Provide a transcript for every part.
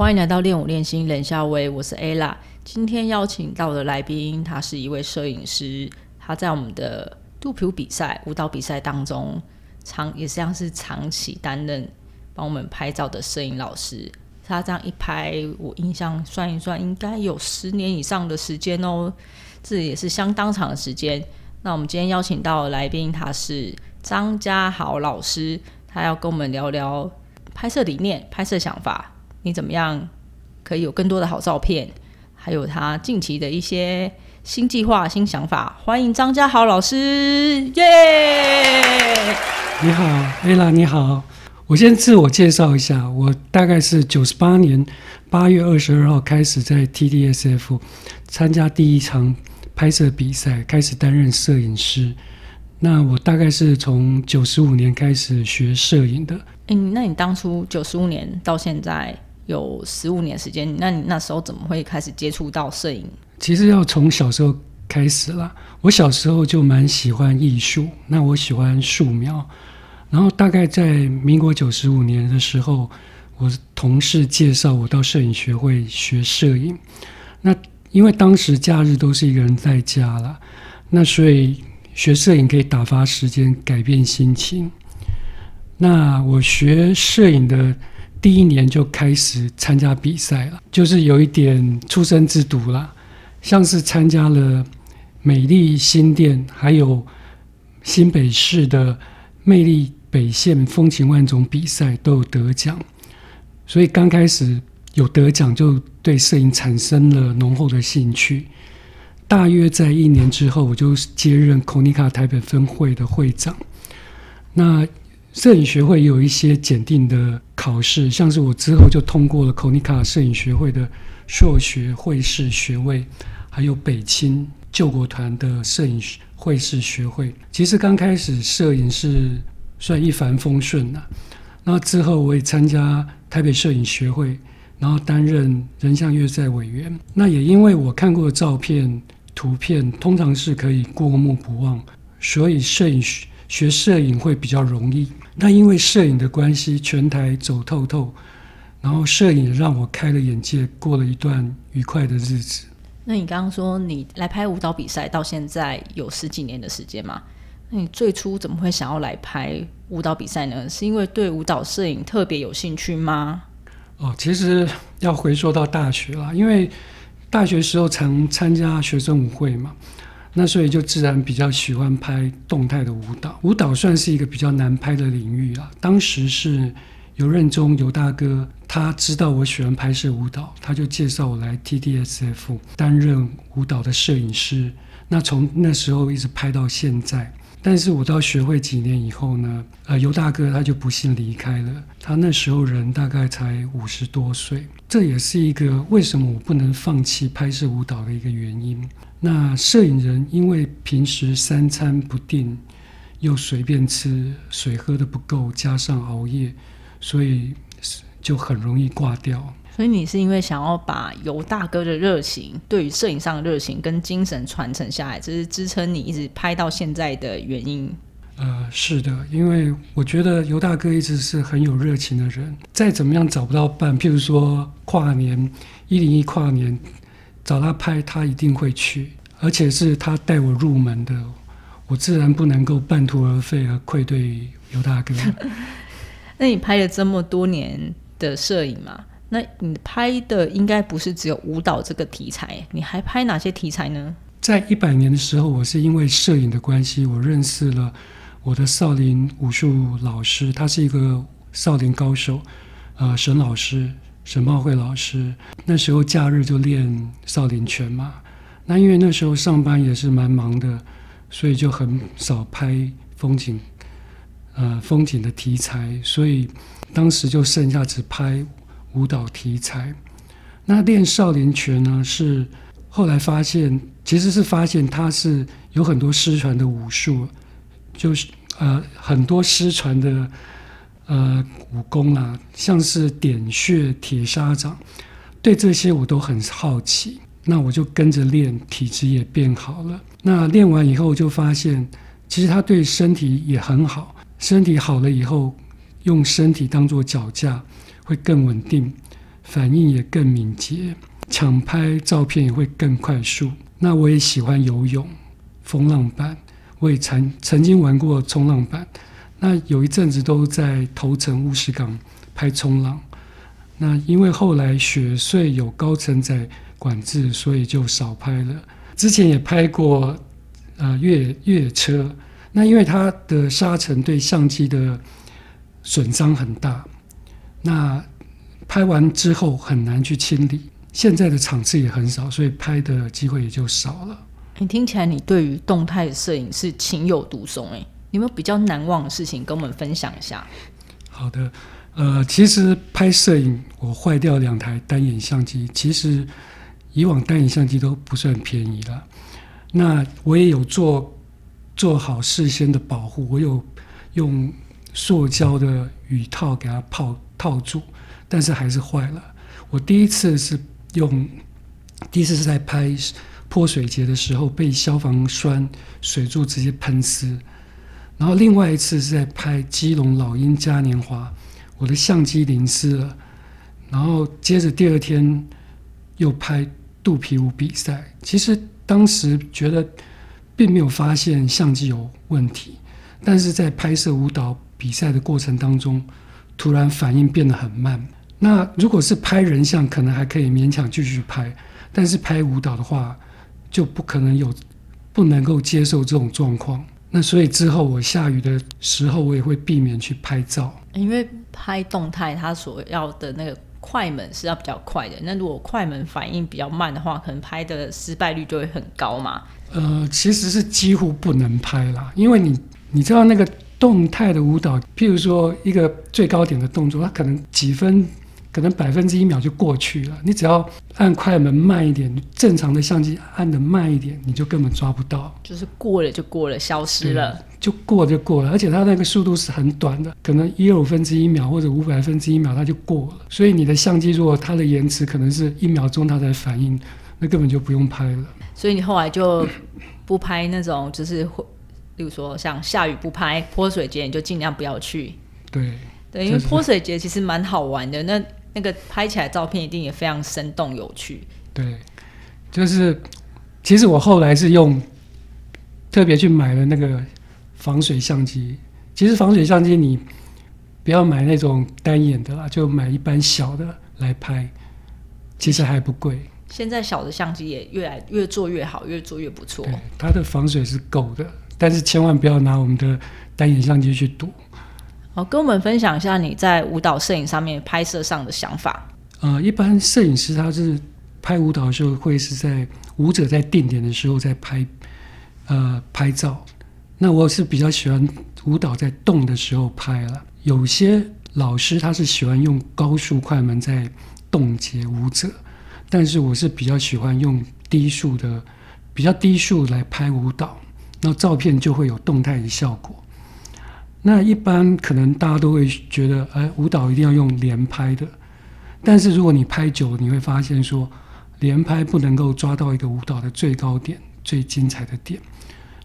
欢迎来到练舞练心冷夏薇，我是 Ella。今天邀请到的来宾，他是一位摄影师，他在我们的肚皮舞比赛、舞蹈比赛当中，长也像是长期担任帮我们拍照的摄影老师。他这样一拍，我印象算一算，应该有十年以上的时间哦，这也是相当长的时间。那我们今天邀请到的来宾，他是张家豪老师，他要跟我们聊聊拍摄理念、拍摄想法。你怎么样可以有更多的好照片？还有他近期的一些新计划、新想法。欢迎张家豪老师，耶！你好，ella，你好。我先自我介绍一下，我大概是九十八年八月二十二号开始在 TDSF 参加第一场拍摄比赛，开始担任摄影师。那我大概是从九十五年开始学摄影的。嗯，那你当初九十五年到现在？有十五年时间，那你那时候怎么会开始接触到摄影？其实要从小时候开始啦。我小时候就蛮喜欢艺术，那我喜欢素描。然后大概在民国九十五年的时候，我同事介绍我到摄影学会学摄影。那因为当时假日都是一个人在家了，那所以学摄影可以打发时间，改变心情。那我学摄影的。第一年就开始参加比赛了，就是有一点出生之犊了，像是参加了美丽新店，还有新北市的魅力北线风情万种比赛都有得奖，所以刚开始有得奖就对摄影产生了浓厚的兴趣。大约在一年之后，我就接任孔尼卡台北分会的会长。那摄影学会有一些检定的考试，像是我之后就通过了孔尼卡摄影学会的硕学会士学位，还有北青救国团的摄影会士学会。其实刚开始摄影是算一帆风顺的，那之后我也参加台北摄影学会，然后担任人像月赛委员。那也因为我看过的照片、图片通常是可以过目不忘，所以摄影学。学摄影会比较容易，那因为摄影的关系，全台走透透，然后摄影让我开了眼界，过了一段愉快的日子。那你刚刚说你来拍舞蹈比赛，到现在有十几年的时间嘛？那你最初怎么会想要来拍舞蹈比赛呢？是因为对舞蹈摄影特别有兴趣吗？哦，其实要回溯到大学啦，因为大学时候常参加学生舞会嘛。那所以就自然比较喜欢拍动态的舞蹈，舞蹈算是一个比较难拍的领域啊。当时是游任中游大哥，他知道我喜欢拍摄舞蹈，他就介绍我来 TDSF 担任舞蹈的摄影师。那从那时候一直拍到现在。但是我到学会几年以后呢，呃，尤大哥他就不幸离开了。他那时候人大概才五十多岁，这也是一个为什么我不能放弃拍摄舞蹈的一个原因。那摄影人因为平时三餐不定，又随便吃，水喝的不够，加上熬夜，所以就很容易挂掉。所以你是因为想要把尤大哥的热情，对于摄影上的热情跟精神传承下来，这是支撑你一直拍到现在的原因。呃，是的，因为我觉得尤大哥一直是很有热情的人，再怎么样找不到伴，譬如说跨年一零一跨年。找他拍，他一定会去，而且是他带我入门的，我自然不能够半途而废而愧对尤大哥。那你拍了这么多年的摄影嘛？那你拍的应该不是只有舞蹈这个题材，你还拍哪些题材呢？在一百年的时候，我是因为摄影的关系，我认识了我的少林武术老师，他是一个少林高手，呃，沈老师。沈茂慧老师那时候假日就练少林拳嘛，那因为那时候上班也是蛮忙的，所以就很少拍风景，呃风景的题材，所以当时就剩下只拍舞蹈题材。那练少林拳呢，是后来发现，其实是发现它是有很多失传的武术，就是呃很多失传的呃武功啦，像是点穴、铁砂掌，对这些我都很好奇。那我就跟着练，体质也变好了。那练完以后就发现，其实它对身体也很好。身体好了以后，用身体当做脚架，会更稳定，反应也更敏捷，抢拍照片也会更快速。那我也喜欢游泳、风浪板，我也曾曾经玩过冲浪板。那有一阵子都在头城乌石港拍冲浪。那因为后来雪隧有高承载管制，所以就少拍了。之前也拍过，呃，越越野车。那因为它的沙尘对相机的损伤很大，那拍完之后很难去清理。现在的场次也很少，所以拍的机会也就少了。你听起来，你对于动态摄影是情有独钟哎，有没有比较难忘的事情跟我们分享一下？好的，呃，其实拍摄影我坏掉两台单眼相机，其实以往单眼相机都不算便宜了。那我也有做。做好事先的保护，我有用塑胶的雨套给它泡套住，但是还是坏了。我第一次是用，第一次是在拍泼水节的时候被消防栓水柱直接喷湿，然后另外一次是在拍基隆老鹰嘉年华，我的相机淋湿了，然后接着第二天又拍肚皮舞比赛。其实当时觉得。并没有发现相机有问题，但是在拍摄舞蹈比赛的过程当中，突然反应变得很慢。那如果是拍人像，可能还可以勉强继续拍，但是拍舞蹈的话，就不可能有不能够接受这种状况。那所以之后我下雨的时候，我也会避免去拍照，因为拍动态它所要的那个快门是要比较快的。那如果快门反应比较慢的话，可能拍的失败率就会很高嘛。呃，其实是几乎不能拍啦，因为你你知道那个动态的舞蹈，譬如说一个最高点的动作，它可能几分，可能百分之一秒就过去了。你只要按快门慢一点，正常的相机按的慢一点，你就根本抓不到。就是过了就过了，消失了，就过就过了。而且它那个速度是很短的，可能一二五分之一秒或者五百分之一秒它就过了。所以你的相机如果它的延迟可能是一秒钟它才反应，那根本就不用拍了。所以你后来就不拍那种，就是会，例如说像下雨不拍泼水节，你就尽量不要去。对对，因为泼水节其实蛮好玩的，那那个拍起来照片一定也非常生动有趣。对，就是其实我后来是用特别去买了那个防水相机。其实防水相机你不要买那种单眼的啦，就买一般小的来拍，其实还不贵。现在小的相机也越来越做越好，越做越不错。它的防水是够的，但是千万不要拿我们的单眼相机去赌。好，跟我们分享一下你在舞蹈摄影上面拍摄上的想法。呃，一般摄影师他是拍舞蹈的时候，会是在舞者在定点的时候在拍，呃，拍照。那我是比较喜欢舞蹈在动的时候拍了。有些老师他是喜欢用高速快门在冻结舞者。但是我是比较喜欢用低速的，比较低速来拍舞蹈，那照片就会有动态的效果。那一般可能大家都会觉得，哎，舞蹈一定要用连拍的。但是如果你拍久了，你会发现说，连拍不能够抓到一个舞蹈的最高点、最精彩的点。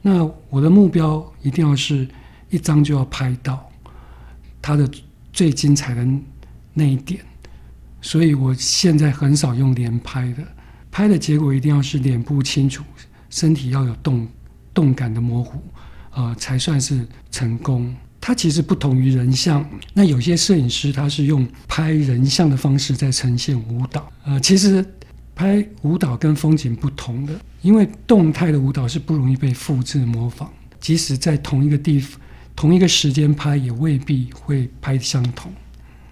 那我的目标一定要是一张就要拍到它的最精彩的那一点。所以我现在很少用连拍的，拍的结果一定要是脸部清楚，身体要有动动感的模糊，呃，才算是成功。它其实不同于人像，那有些摄影师他是用拍人像的方式在呈现舞蹈，呃，其实拍舞蹈跟风景不同的，因为动态的舞蹈是不容易被复制模仿，即使在同一个地方、同一个时间拍，也未必会拍相同。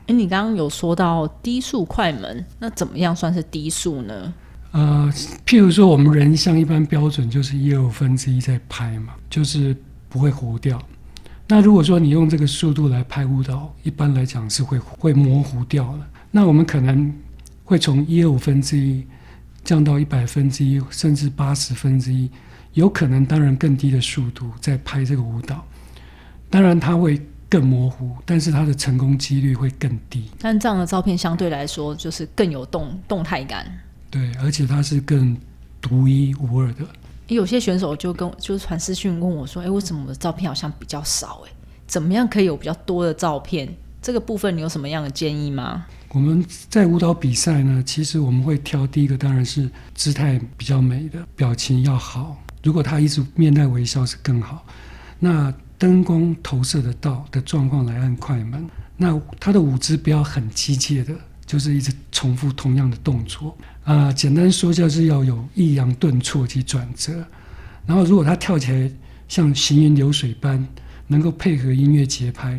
哎，你刚刚有说到低速快门，那怎么样算是低速呢？呃，譬如说我们人像一般标准就是一二五分之一在拍嘛，就是不会糊掉。那如果说你用这个速度来拍舞蹈，一般来讲是会会模糊掉了。那我们可能会从一二五分之一降到一百分之一，甚至八十分之一，有可能当然更低的速度在拍这个舞蹈，当然它会更模糊，但是它的成功几率会更低。但这样的照片相对来说就是更有动动态感。对，而且它是更独一无二的。有些选手就跟就是传私讯问我说：“哎，为什么我的照片好像比较少？哎，怎么样可以有比较多的照片？这个部分你有什么样的建议吗？”我们在舞蹈比赛呢，其实我们会挑第一个，当然是姿态比较美的，表情要好。如果他一直面带微笑是更好。那灯光投射得到的状况来按快门。那他的舞姿不要很机械的，就是一直重复同样的动作啊。简单说就是要有抑扬顿挫及转折。然后如果他跳起来像行云流水般，能够配合音乐节拍，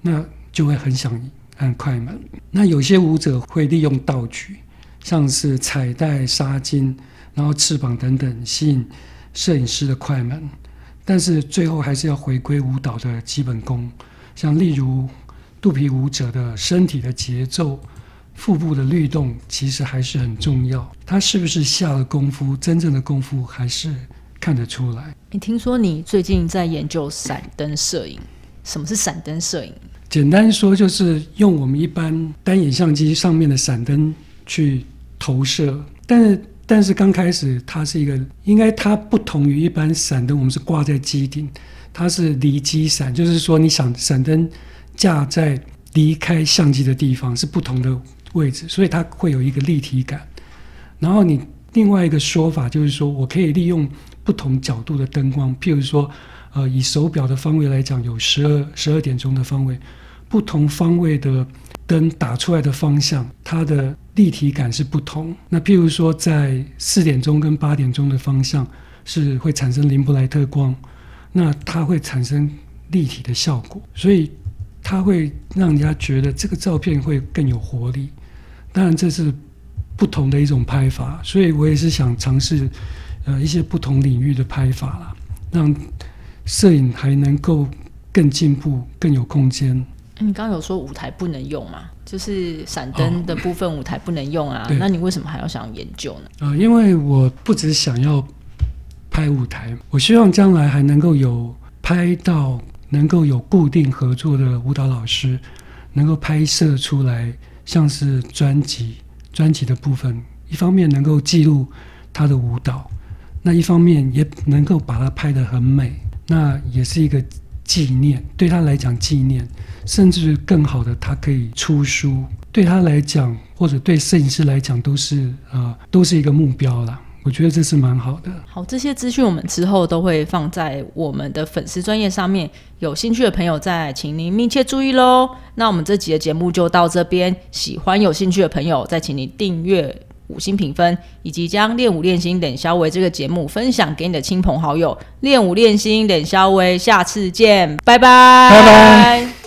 那就会很想。按快门，那有些舞者会利用道具，像是彩带、纱巾，然后翅膀等等，吸引摄影师的快门。但是最后还是要回归舞蹈的基本功，像例如肚皮舞者的身体的节奏、腹部的律动，其实还是很重要。他是不是下了功夫？真正的功夫还是看得出来。你听说你最近在研究闪灯摄影？什么是闪灯摄影？简单说，就是用我们一般单眼相机上面的闪灯去投射，但是但是刚开始它是一个，应该它不同于一般闪灯，我们是挂在机顶，它是离机闪，就是说你想闪灯架在离开相机的地方是不同的位置，所以它会有一个立体感。然后你另外一个说法就是说我可以利用不同角度的灯光，譬如说，呃，以手表的方位来讲，有十二十二点钟的方位。不同方位的灯打出来的方向，它的立体感是不同。那譬如说，在四点钟跟八点钟的方向是会产生林布莱特光，那它会产生立体的效果，所以它会让人家觉得这个照片会更有活力。当然，这是不同的一种拍法，所以我也是想尝试呃一些不同领域的拍法啦，让摄影还能够更进步、更有空间。你刚刚有说舞台不能用嘛？就是闪灯的部分舞台不能用啊？那你为什么还要想研究呢？呃，因为我不只想要拍舞台，我希望将来还能够有拍到能够有固定合作的舞蹈老师，能够拍摄出来像是专辑专辑的部分，一方面能够记录他的舞蹈，那一方面也能够把它拍得很美，那也是一个。纪念对他来讲，纪念甚至更好的，他可以出书。对他来讲，或者对摄影师来讲，都是啊，都是一个目标啦。我觉得这是蛮好的。好，这些资讯我们之后都会放在我们的粉丝专业上面，有兴趣的朋友再请您密切注意喽。那我们这集的节目就到这边，喜欢有兴趣的朋友再请您订阅。五星评分，以及将练舞练心等肖维这个节目分享给你的亲朋好友。练舞练心等肖维，下次见，拜拜，拜拜。